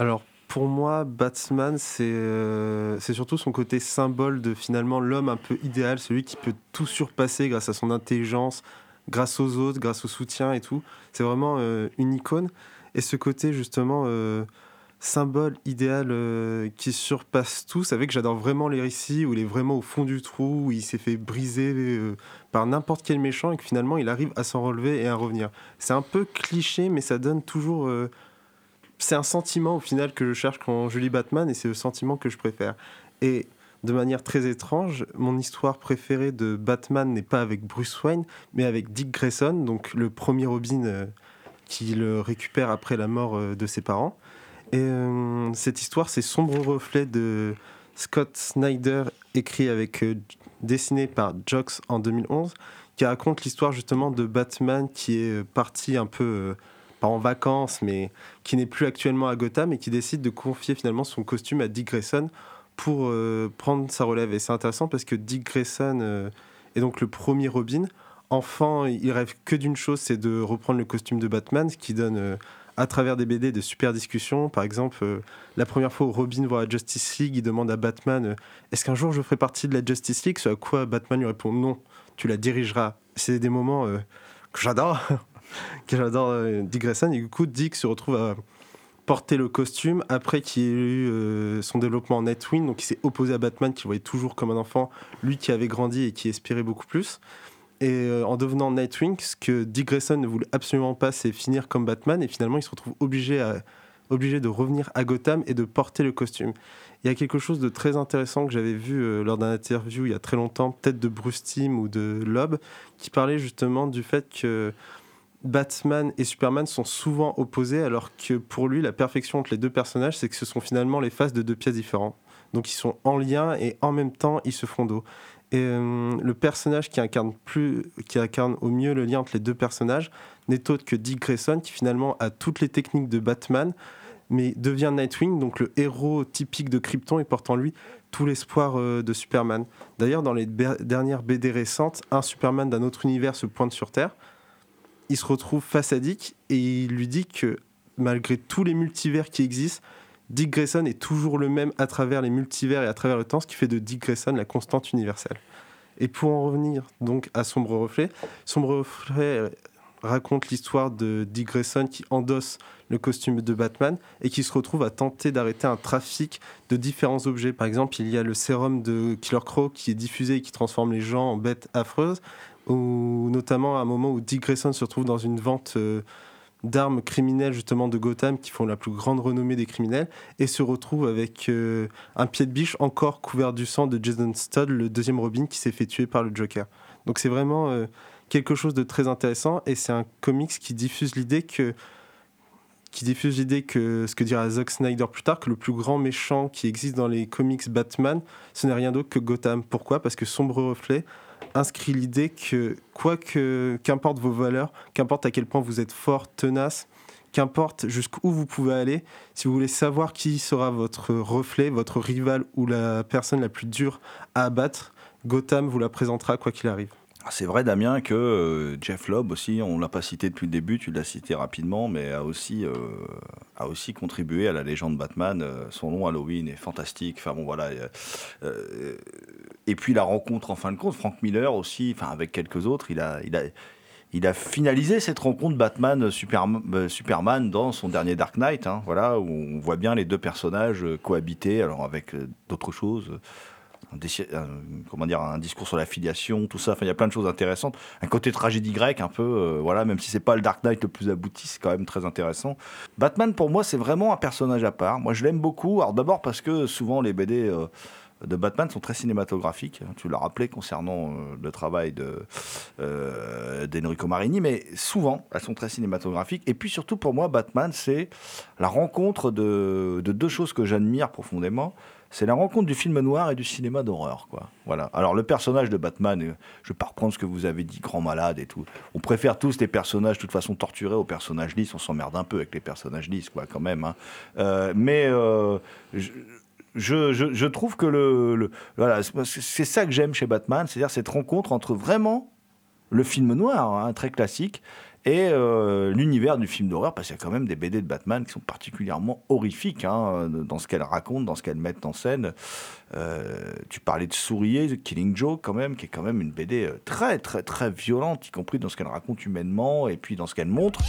Alors pour moi, Batman, c'est euh, surtout son côté symbole de finalement l'homme un peu idéal, celui qui peut tout surpasser grâce à son intelligence, grâce aux autres, grâce au soutien et tout. C'est vraiment euh, une icône. Et ce côté justement euh, symbole idéal euh, qui surpasse tout, ça fait que j'adore vraiment les récits où il est vraiment au fond du trou, où il s'est fait briser par n'importe quel méchant et que finalement il arrive à s'en relever et à revenir. C'est un peu cliché, mais ça donne toujours... c'est un sentiment au final que je cherche quand je lis Batman et c'est le sentiment que je préfère. Et de manière très étrange, mon histoire préférée de Batman n'est pas avec Bruce Wayne, mais avec Dick Grayson, donc le premier Robin euh, qui le récupère après la mort euh, de ses parents. Et euh, cette histoire, c'est Sombre Reflet de Scott Snyder, écrit avec, dessiné par Jox en 2011, qui raconte l'histoire justement de Batman qui est parti un peu, pas en vacances, mais qui n'est plus actuellement à Gotham et qui décide de confier finalement son costume à Dick Grayson pour euh, prendre sa relève. Et c'est intéressant parce que Dick Grayson euh, est donc le premier Robin. Enfant, il rêve que d'une chose, c'est de reprendre le costume de Batman, ce qui donne euh, à travers des BD de super discussions. Par exemple, la première fois où Robin voit la Justice League, il demande à Batman Est-ce qu'un jour je ferai partie de la Justice League? Ce à quoi Batman lui répond Non, tu la dirigeras. C'est des moments que j'adore, que j'adore euh, Dick Grayson. Et du coup, Dick se retrouve à porter le costume après qu'il ait eu euh, son développement en Nightwing. Donc, il s'est opposé à Batman, qu'il voyait toujours comme un enfant, lui qui avait grandi et qui espérait beaucoup plus. Et euh, en devenant Nightwing, ce que Dick Grayson ne voulait absolument pas, c'est finir comme Batman. Et finalement, il se retrouve obligé obligé de revenir à Gotham et de porter le costume. Il y a quelque chose de très intéressant que j'avais vu lors d'un interview il y a très longtemps, peut-être de Bruce Timm ou de Loeb, qui parlait justement du fait que Batman et Superman sont souvent opposés, alors que pour lui, la perfection entre les deux personnages, c'est que ce sont finalement les faces de deux pièces différentes. Donc ils sont en lien et en même temps ils se font dos. Et euh, le personnage qui incarne, plus, qui incarne au mieux le lien entre les deux personnages n'est autre que Dick Grayson, qui finalement a toutes les techniques de Batman, mais devient Nightwing, donc le héros typique de Krypton, et porte en lui tout l'espoir euh, de Superman. D'ailleurs, dans les dernières BD récentes, un Superman d'un autre univers se pointe sur Terre. Il se retrouve face à Dick et il lui dit que malgré tous les multivers qui existent, Dick Grayson est toujours le même à travers les multivers et à travers le temps, ce qui fait de Dick Grayson la constante universelle. Et pour en revenir donc à Sombre Reflet, Sombre Reflet raconte l'histoire de Dick Grayson qui endosse le costume de Batman et qui se retrouve à tenter d'arrêter un trafic de différents objets. Par exemple, il y a le sérum de Killer Crow qui est diffusé et qui transforme les gens en bêtes affreuses, ou notamment à un moment où Dick Grayson se retrouve dans une vente euh, d'armes criminelles justement de Gotham qui font la plus grande renommée des criminels et se retrouve avec euh, un pied de biche encore couvert du sang de Jason Todd, le deuxième Robin qui s'est fait tuer par le Joker. Donc c'est vraiment euh, quelque chose de très intéressant et c'est un comics qui diffuse l'idée que qui diffuse l'idée que ce que dira Zack Snyder plus tard que le plus grand méchant qui existe dans les comics Batman, ce n'est rien d'autre que Gotham. Pourquoi? Parce que Sombre Reflet inscrit l'idée que quoi que qu'importe vos valeurs, qu'importe à quel point vous êtes fort, tenace, qu'importe jusqu'où vous pouvez aller, si vous voulez savoir qui sera votre reflet, votre rival ou la personne la plus dure à abattre, Gotham vous la présentera quoi qu'il arrive. Ah, C'est vrai, Damien, que euh, Jeff Lobb aussi, on l'a pas cité depuis le début, tu l'as cité rapidement, mais a aussi, euh, a aussi contribué à la légende Batman. Euh, son nom Halloween est fantastique. Enfin bon, voilà. et puis la rencontre, en fin de compte, Frank Miller aussi, enfin avec quelques autres, il a, il a, il a finalisé cette rencontre Batman Superman, dans son dernier Dark Knight, hein, voilà, où on voit bien les deux personnages cohabiter, alors avec d'autres choses. Un- comment dire, un discours sur la filiation, tout ça. Enfin, il y a plein de choses intéressantes. Un côté tragédie grecque, un peu, euh, voilà, même si c'est pas le Dark Knight le plus abouti, c'est quand même très intéressant. Batman, pour moi, c'est vraiment un personnage à part. Moi, je l'aime beaucoup. Alors, d'abord parce que souvent les BD. euh, de Batman sont très cinématographiques. Tu l'as rappelé concernant euh, le travail de euh, d'Enrico Marini, mais souvent elles sont très cinématographiques. Et puis surtout pour moi, Batman, c'est la rencontre de, de deux choses que j'admire profondément. C'est la rencontre du film noir et du cinéma d'horreur, quoi. Voilà. Alors le personnage de Batman, euh, je vais pas reprendre ce que vous avez dit, grand malade et tout. On préfère tous les personnages de toute façon torturés aux personnages lisses. On s'emmerde un peu avec les personnages lisses, quoi, quand même. hein. Euh, mais je, trouve que le, voilà, c'est ça que j'aime chez Batman, c'est-à-dire cette rencontre entre vraiment le film noir, hein, très classique, et euh, l'univers du film d'horreur, parce qu'il y a quand même des BD de Batman qui sont particulièrement horrifiques hein, dans ce qu'elles racontent, dans ce qu'elles mettent en scène. Euh, tu parlais de Sourier, de Killing Joke quand même, qui est quand même une BD euh, très très très violente, y compris dans ce qu'elle raconte humainement et puis dans ce qu'elle montre.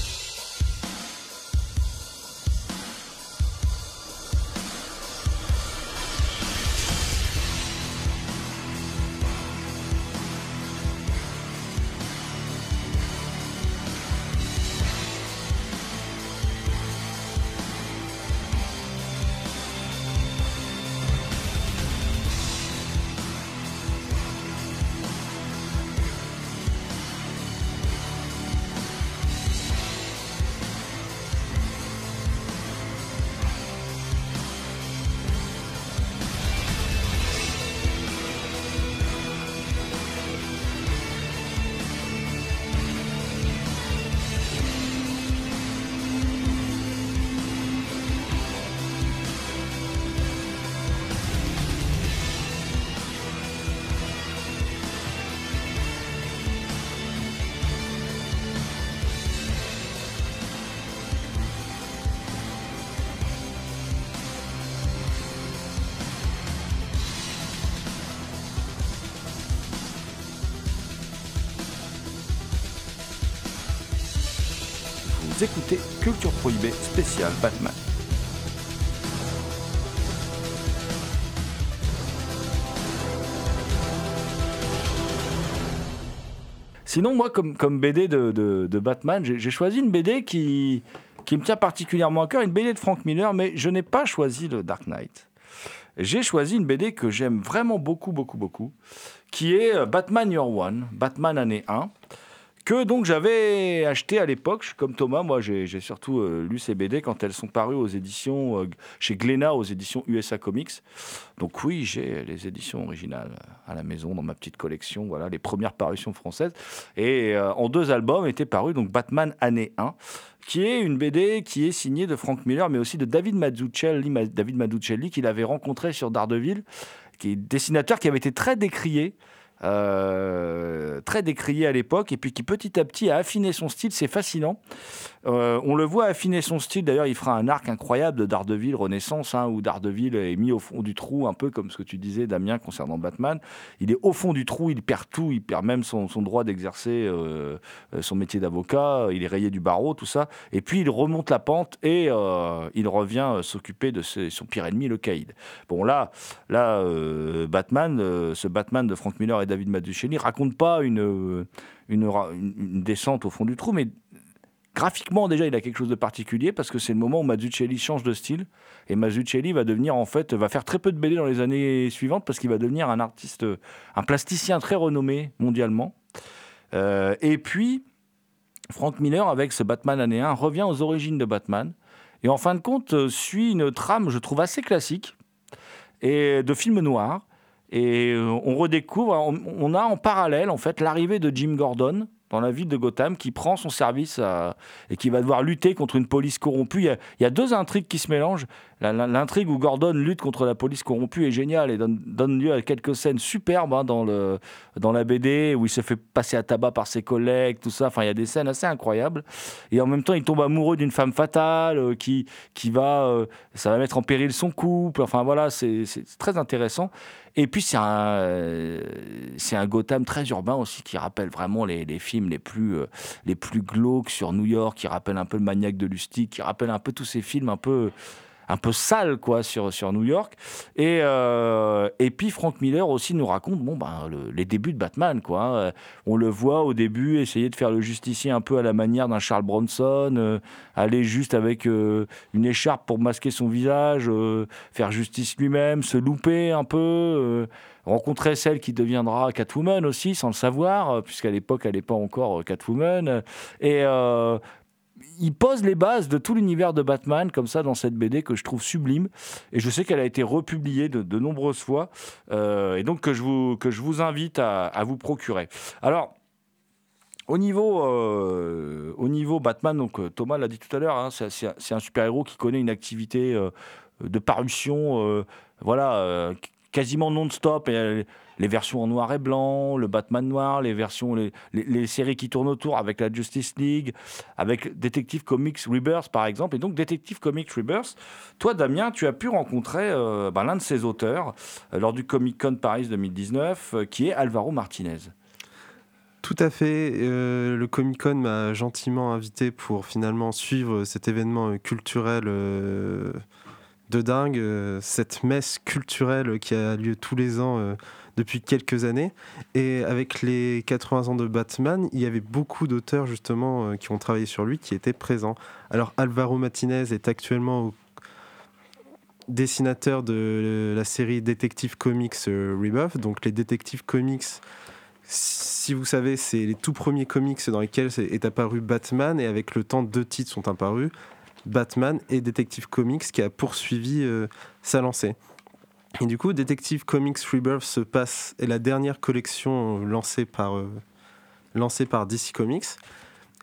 Écoutez Culture Prohibée spécial Batman. Sinon, moi, comme, BD de, Batman, j'ai j'ai choisi une BD qui, qui me tient particulièrement à cœur, une BD de Frank Miller, mais je n'ai pas choisi le Dark Knight. J'ai choisi une BD que j'aime vraiment beaucoup, beaucoup, beaucoup, qui est euh, Batman Year One, Batman année 1 que donc j'avais acheté à l'époque, comme Thomas, moi j'ai surtout euh, lu ces BD quand elles sont parues aux éditions, euh, chez Glénat, aux éditions USA Comics. Donc oui, j'ai les éditions originales à la maison, dans ma petite collection, voilà, les premières parutions françaises. Et euh, en deux albums était paru donc Batman année 1, qui est une BD qui est signée de Frank Miller, mais aussi de David Mazzucchelli, David Mazzucchelli qu'il avait rencontré sur Daredevil, qui est dessinateur qui avait été très décrié euh, très décrié à l'époque, et puis qui petit à petit a affiné son style, c'est fascinant. Euh, on le voit affiner son style, d'ailleurs il fera un arc incroyable de Daredevil Renaissance, hein, où Daredevil est mis au fond du trou, un peu comme ce que tu disais Damien concernant Batman. Il est au fond du trou, il perd tout, il perd même son, droit d'exercer euh, son métier d'avocat, il est rayé du barreau, tout ça, et puis il remonte la pente et il revient s'occuper de son pire ennemi, le Caïd. Bon là, là Batman, ce Batman de Frank Miller et David Mazzucchelli raconte pas une, une, descente au fond du trou, mais graphiquement déjà il a quelque chose de particulier parce que c'est le moment où Mazzucchelli change de style et Mazzucchelli va devenir en fait va faire très peu de BD dans les années suivantes parce qu'il va devenir un artiste un plasticien très renommé mondialement. Euh, et puis Frank Miller avec ce Batman année 1 revient aux origines de Batman et en fin de compte euh, suit une trame je trouve assez classique et de film noir et euh, on redécouvre, on, a en parallèle en fait l'arrivée de Jim Gordon dans la ville de Gotham qui prend son service et qui va devoir lutter contre une police corrompue. Il y a, deux intrigues qui se mélangent. L'intrigue où Gordon lutte contre la police corrompue est géniale et donne, lieu à quelques scènes superbes hein, dans, le, dans la BD où il se fait passer à tabac par ses collègues, tout ça. Enfin, il y a des scènes assez incroyables. Et en même temps, il tombe amoureux d'une femme fatale euh, qui, qui va, euh, ça va mettre en péril son couple. Enfin voilà, c'est très intéressant. Et puis c'est un, c'est un Gotham très urbain aussi qui rappelle vraiment les, les films les plus, euh, les plus glauques sur New York, qui rappelle un peu le maniaque de Lustig, qui rappelle un peu tous ces films un peu un peu sale quoi sur, sur New York. Et, euh, et puis Frank Miller aussi nous raconte bon ben les débuts de Batman quoi on le voit au début essayer de faire le justicier un peu à la manière d'un Charles Bronson euh, aller juste avec euh, une écharpe pour masquer son visage faire justice lui-même se louper un peu rencontrer celle qui deviendra Catwoman aussi sans le savoir puisqu'à l'époque elle n'est pas encore Catwoman. Et il pose les bases de tout l'univers de Batman comme ça dans cette BD que je trouve sublime et je sais qu'elle a été republiée de, nombreuses fois euh, et donc que je vous, que je vous invite à, vous procurer. Alors au niveau, euh, au niveau Batman, donc euh, Thomas l'a dit tout à l'heure, hein, c'est un super-héros qui connaît une activité de parution, voilà, quasiment non-stop. Et les versions en noir et blanc, le Batman noir, les versions, les, séries qui tournent autour avec la Justice League, avec Detective Comics Rebirth par exemple. Et donc Detective Comics Rebirth, toi Damien, tu as pu rencontrer euh, ben, l'un de ses auteurs euh, lors du Comic Con Paris 2019, euh, qui est Alvaro Martinez. Tout à fait. le Comic Con m'a gentiment invité pour finalement suivre cet événement culturel de dingue, cette messe culturelle qui a lieu tous les ans depuis quelques années. Et avec les 80 ans de Batman, il y avait beaucoup d'auteurs justement euh, qui ont travaillé sur lui qui étaient présents. Alors Alvaro Martinez est actuellement dessinateur de la série Detective Comics euh, Rebirth. Donc les Detective Comics, si vous savez, c'est les tout premiers comics dans lesquels est apparu Batman et avec le temps deux titres sont apparus. Batman et Detective Comics qui a poursuivi euh, sa lancée. Et du coup, Detective Comics Rebirth se passe, est la dernière collection lancée par, euh, lancée par DC Comics.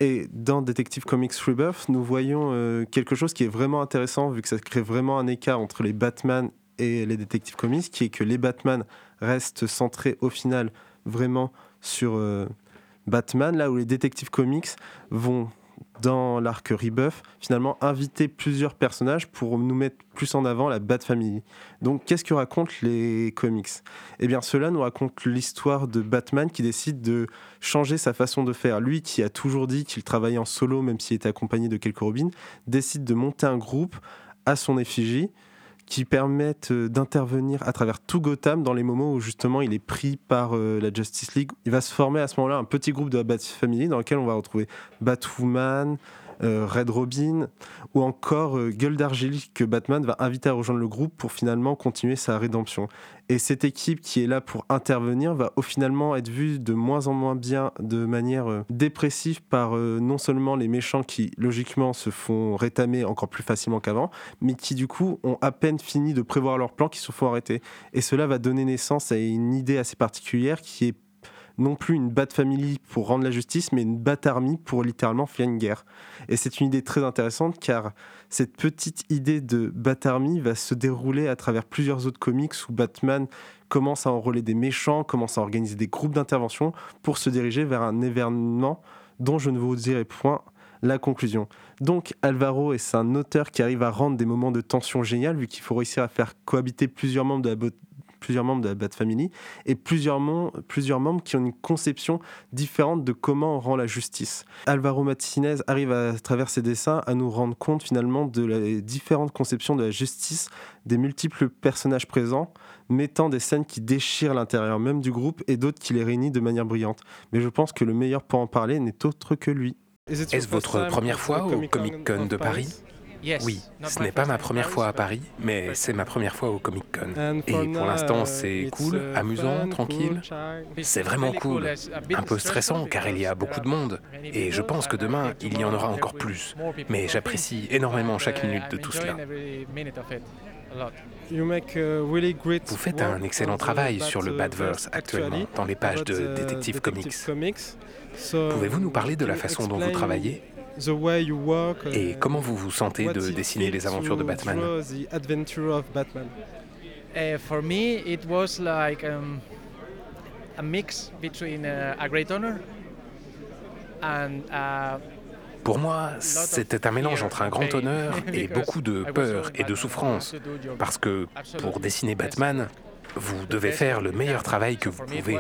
Et dans Detective Comics Rebirth, nous voyons euh, quelque chose qui est vraiment intéressant, vu que ça crée vraiment un écart entre les Batman et les Detective Comics, qui est que les Batman restent centrés au final vraiment sur euh, Batman, là où les Detective Comics vont dans l'arc Rebuff, finalement inviter plusieurs personnages pour nous mettre plus en avant la Bat Family. Donc qu'est-ce que racontent les comics? Eh bien cela nous raconte l'histoire de Batman qui décide de changer sa façon de faire. Lui qui a toujours dit qu'il travaillait en solo même s'il était accompagné de quelques robins, décide de monter un groupe à son effigie qui permettent euh, d'intervenir à travers tout Gotham dans les moments où justement il est pris par euh, la Justice League. Il va se former à ce moment-là un petit groupe de la Bat Family dans lequel on va retrouver Batwoman, Red Robin ou encore euh, Gueule d'Argile que Batman va inviter à rejoindre le groupe pour finalement continuer sa rédemption. Et cette équipe qui est là pour intervenir va au finalement être vue de moins en moins bien, de manière euh, dépressive par euh, non seulement les méchants qui logiquement se font rétamer encore plus facilement qu'avant, mais qui du coup ont à peine fini de prévoir leur plan qui se font arrêter. Et cela va donner naissance à une idée assez particulière qui est non plus une Bat Family pour rendre la justice, mais une Bat Army pour littéralement faire une guerre. Et c'est une idée très intéressante car cette petite idée de Bat Army va se dérouler à travers plusieurs autres comics où Batman commence à enrôler des méchants, commence à organiser des groupes d'intervention pour se diriger vers un événement dont je ne vous dirai point la conclusion. Donc Alvaro est un auteur qui arrive à rendre des moments de tension génial vu qu'il faut réussir à faire cohabiter plusieurs membres de la, plusieurs membres de la Bat Family et plusieurs, mem- plusieurs membres qui ont une conception différente de comment on rend la justice. Alvaro Martinez arrive à, à travers ses dessins à nous rendre compte finalement de les différentes conceptions de la justice des multiples personnages présents, mettant des scènes qui déchirent l'intérieur même du groupe et d'autres qui les réunissent de manière brillante. Mais je pense que le meilleur pour en parler n'est autre que lui. Est-ce votre première fois au Comic Con de Paris? Oui, ce n'est pas ma première fois à Paris, mais c'est ma première fois au Comic Con. Et pour l'instant, c'est cool, amusant, tranquille. C'est vraiment cool. Un peu stressant car il y a beaucoup de monde. Et je pense que demain, il y en aura encore plus. Mais j'apprécie énormément chaque minute de tout cela. Vous faites un excellent travail sur le Badverse actuellement dans les pages de Detective Comics. Pouvez-vous nous parler de la façon dont vous travaillez? Et comment vous vous sentez de dessiner les aventures de Batman Uh, for me, it was like um, a mix between uh, a great honor and uh, Pour moi, c'était un mélange entre un grand honneur et beaucoup de peur et de souffrance. Parce que pour dessiner Batman, vous devez faire le meilleur travail que vous pouvez.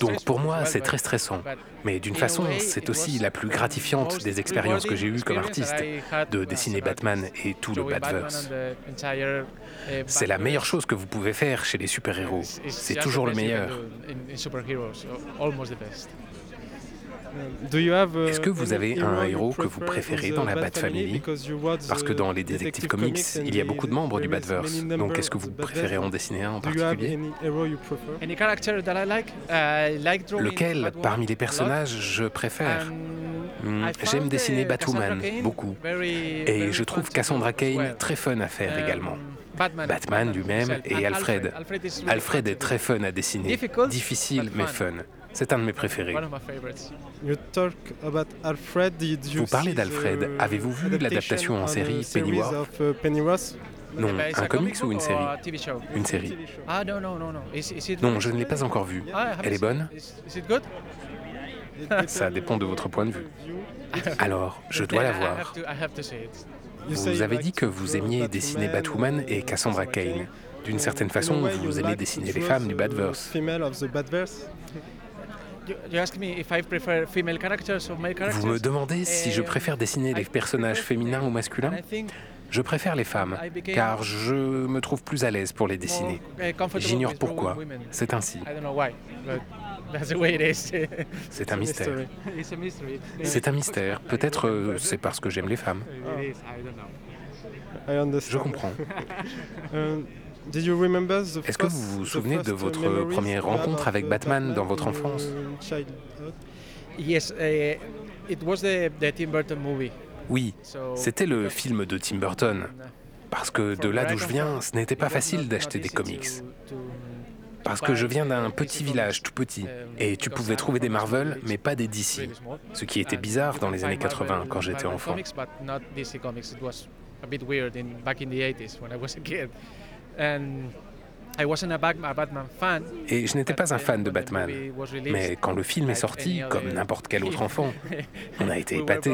Donc pour moi, c'est très stressant. Mais d'une façon, c'est aussi la plus gratifiante des expériences que j'ai eues comme artiste, de dessiner Batman et tout le Batverse. C'est la meilleure chose que vous pouvez faire chez les super-héros. C'est toujours le meilleur. Est-ce que vous avez un héros que vous préférez dans la Bat Family? Parce que dans les Detective Comics, il y a beaucoup de membres du Batverse. Donc est-ce que vous préférez en dessiner un en particulier? Lequel, parmi les personnages, je préfère? Hmm, J'aime dessiner Batwoman, beaucoup. Et je trouve Cassandra Cain très fun à faire également. Batman. Lui-même et Alfred. Alfred. Est très fun à dessiner. Difficile mais fun. C'est un de mes préférés. Vous parlez d'Alfred. Avez-vous vu l'adaptation en série Pennyworth? Non, un comics ou une série? Une série. Non, je ne l'ai pas encore vue. Elle est bonne? Ça dépend de votre point de vue. Alors, je dois la voir. Vous avez dit que vous aimiez dessiner Batwoman et Cassandra Cain. D'une certaine façon, vous aimez dessiner les femmes du Batverse. Vous me demandez si je préfère dessiner les personnages féminins ou masculins Je préfère les femmes, car je me trouve plus à l'aise pour les dessiner. J'ignore pourquoi. C'est ainsi. C'est un mystère. C'est un mystère. Peut-être euh, c'est parce que j'aime les femmes. Je comprends. Est-ce que vous vous souvenez de votre première rencontre avec Batman dans votre enfance? Yes, it was the, the Tim Burton movie. Oui, c'était le film de Tim Burton. Parce que de là d'où je viens, ce n'était pas facile d'acheter des comics. Parce que je viens d'un petit village tout petit, et tu pouvais trouver des Marvel, mais pas des DC. Ce qui était bizarre dans les années 80 quand j'étais enfant. Et je n'étais pas un fan de Batman. Mais quand le film est sorti, comme n'importe quel autre enfant, on a été épaté.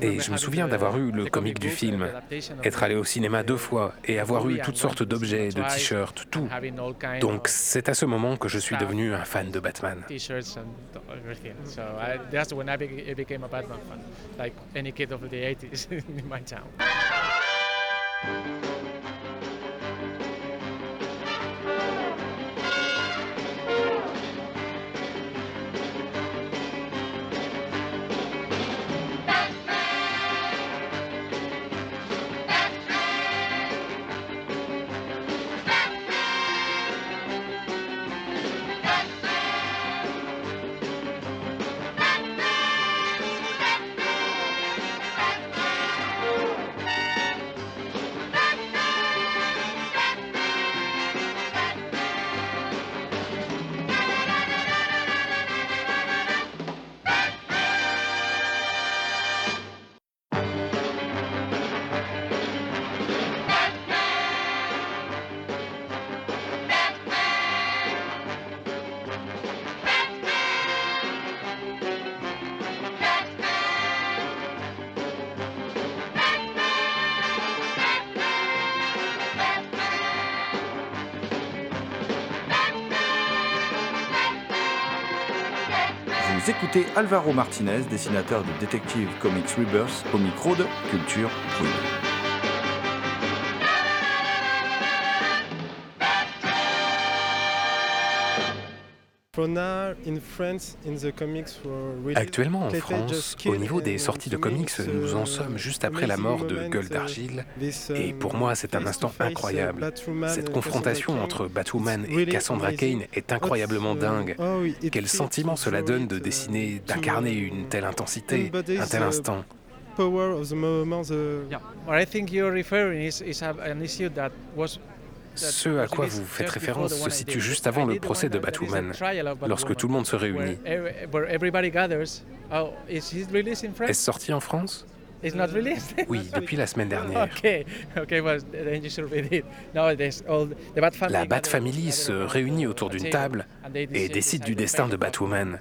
Et je me souviens d'avoir eu le comic du film, être allé au cinéma deux fois et avoir eu toutes sortes d'objets, de t-shirts, tout. Donc c'est à ce moment que je suis devenu un fan de Batman. Música Vous écoutez Alvaro Martinez, dessinateur de Detective Comics Rebirth, au micro de Culture Queen. Actuellement en France, au niveau des sorties de comics, nous en sommes juste après la mort de Gueule d'Argile, et pour moi c'est un instant incroyable. Cette confrontation entre Batwoman et Cassandra Kane est incroyablement dingue. Quel sentiment cela donne de dessiner, d'incarner une telle intensité, un tel instant? Ce à quoi vous faites référence se situe juste avant le procès de Batwoman, lorsque tout le monde se réunit. Est-ce sorti en France? Oui, depuis la semaine dernière. La Bat Family se réunit autour d'une table et décide du destin de Batwoman.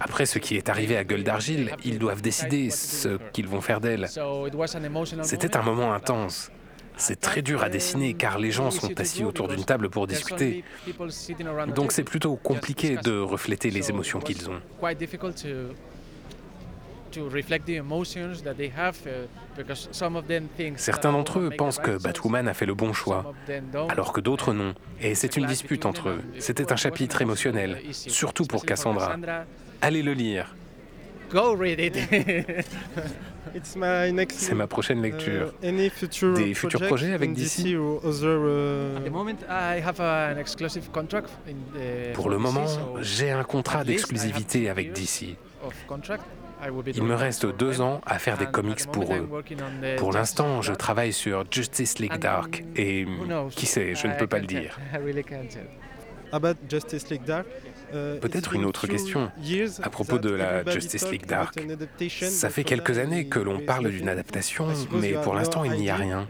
Après ce qui est arrivé à Gueule d'Argile, ils doivent décider ce qu'ils vont faire d'elle. C'était un moment intense. C'est très dur à dessiner car les gens sont assis autour d'une table pour discuter. Donc c'est plutôt compliqué de refléter les émotions qu'ils ont. Certains d'entre eux pensent que Batwoman a fait le bon choix, alors que d'autres non. Et c'est une dispute entre eux. C'était un chapitre émotionnel, surtout pour Cassandra. Allez le lire. C'est ma prochaine lecture. Des futurs projets avec DC? Pour le moment, j'ai un contrat d'exclusivité avec DC. Il me reste deux ans à faire des comics pour eux. Pour l'instant, je travaille sur Justice League Dark. Et qui sait, je ne peux pas le dire. Peut-être une autre question à propos de la Justice League Dark. Ça fait quelques années que l'on parle d'une adaptation, mais pour l'instant il n'y a rien.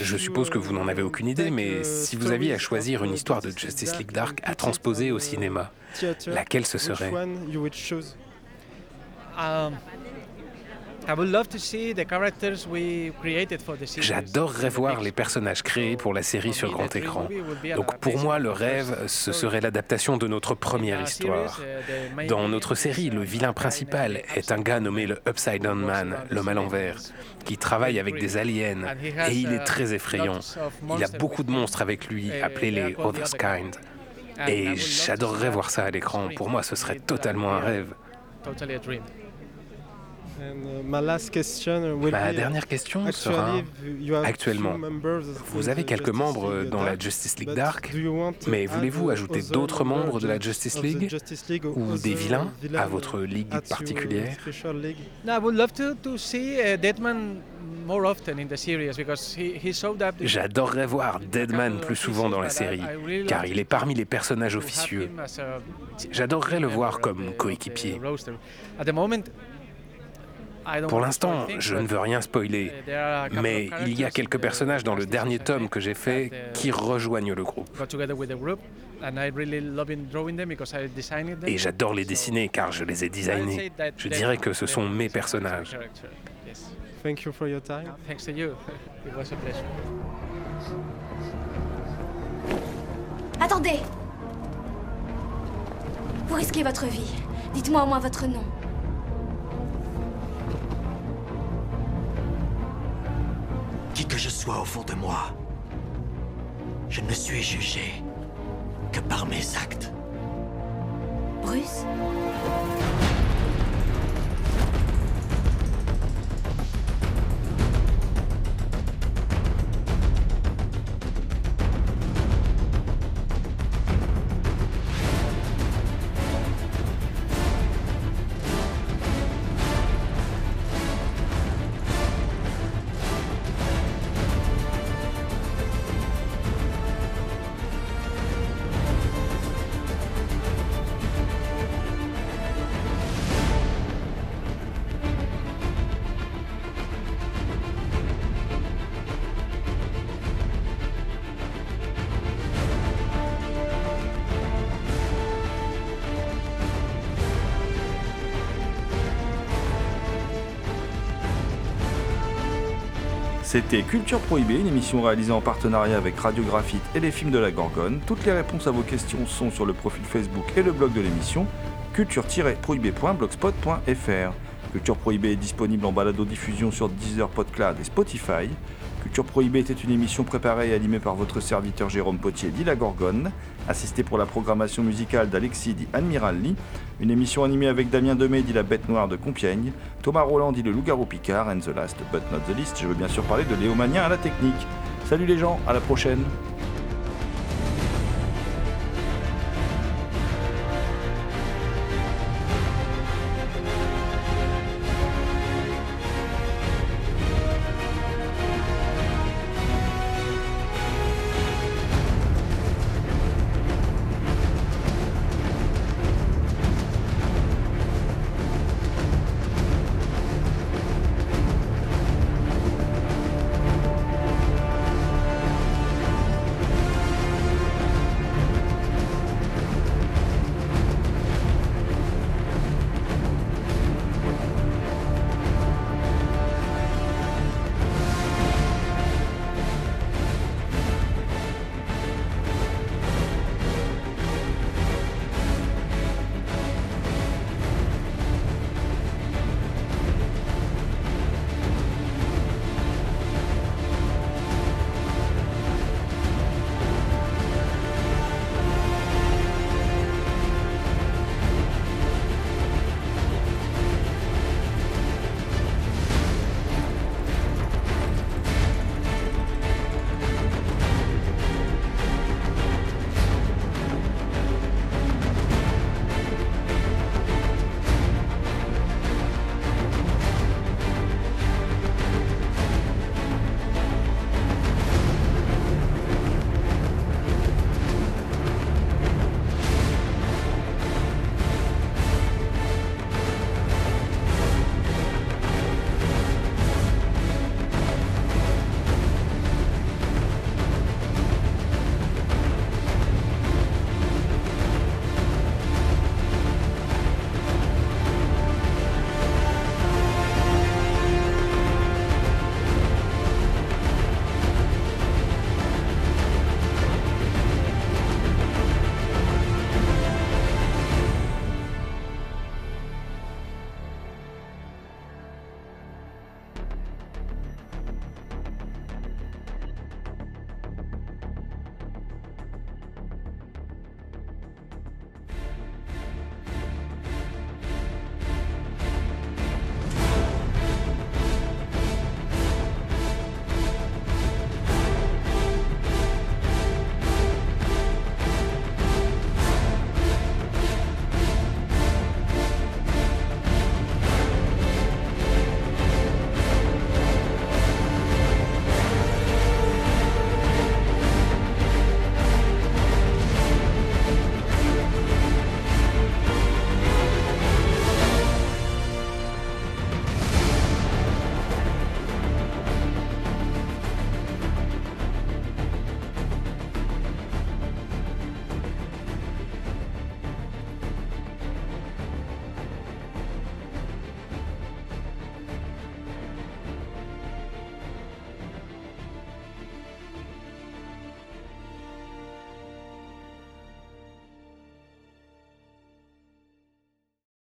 Je suppose que vous n'en avez aucune idée, mais si vous aviez à choisir une histoire de Justice League Dark à transposer au cinéma, laquelle ce serait? J'adorerais voir les personnages créés pour la série sur grand écran. Donc pour moi, le rêve, ce serait l'adaptation de notre première histoire. Dans notre série, le vilain principal est un gars nommé le Upside Down Man, l'homme à l'envers, qui travaille avec des aliens et il est très effrayant. Il a beaucoup de monstres avec lui, appelés les Other's Kind. Et j'adorerais voir ça à l'écran. Pour moi, ce serait totalement un rêve. Uh, Ma dernière question sera, actuellement, vous avez quelques membres dans la Justice League Dark, mais voulez-vous ajouter d'autres membres de la Justice League ou des vilains à votre ligue particulière J'adorerais voir Deadman plus souvent dans la série, car il est parmi les personnages officieux. J'adorerais le voir comme coéquipier. Pour l'instant, je ne veux rien spoiler, mais il y a quelques personnages dans le dernier tome que j'ai fait qui rejoignent le groupe. Et j'adore les dessiner car je les ai designés. Je dirais que ce sont mes personnages. Thank you for your time. Thanks to you. It was a pleasure. Attendez Vous risquez votre vie. Dites-moi au moins votre nom. Qui que je sois au fond de moi, je ne suis jugé que par mes actes. Bruce? C'était Culture Prohibée, une émission réalisée en partenariat avec Radio Graphite et les films de la Gorgone. Toutes les réponses à vos questions sont sur le profil Facebook et le blog de l'émission culture-prohibée.blogspot.fr. Culture Prohibée est disponible en balado-diffusion sur Deezer, Podcloud et Spotify. Culture Prohibée était une émission préparée et animée par votre serviteur Jérôme Potier, dit La Gorgone, assisté pour la programmation musicale d'Alexis, dit Admiral Lee, une émission animée avec Damien Demey, dit La Bête Noire de Compiègne, Thomas Roland, dit Le Loup-Garou Picard, and the last but not the least, je veux bien sûr parler de Léomania à la technique. Salut les gens, à la prochaine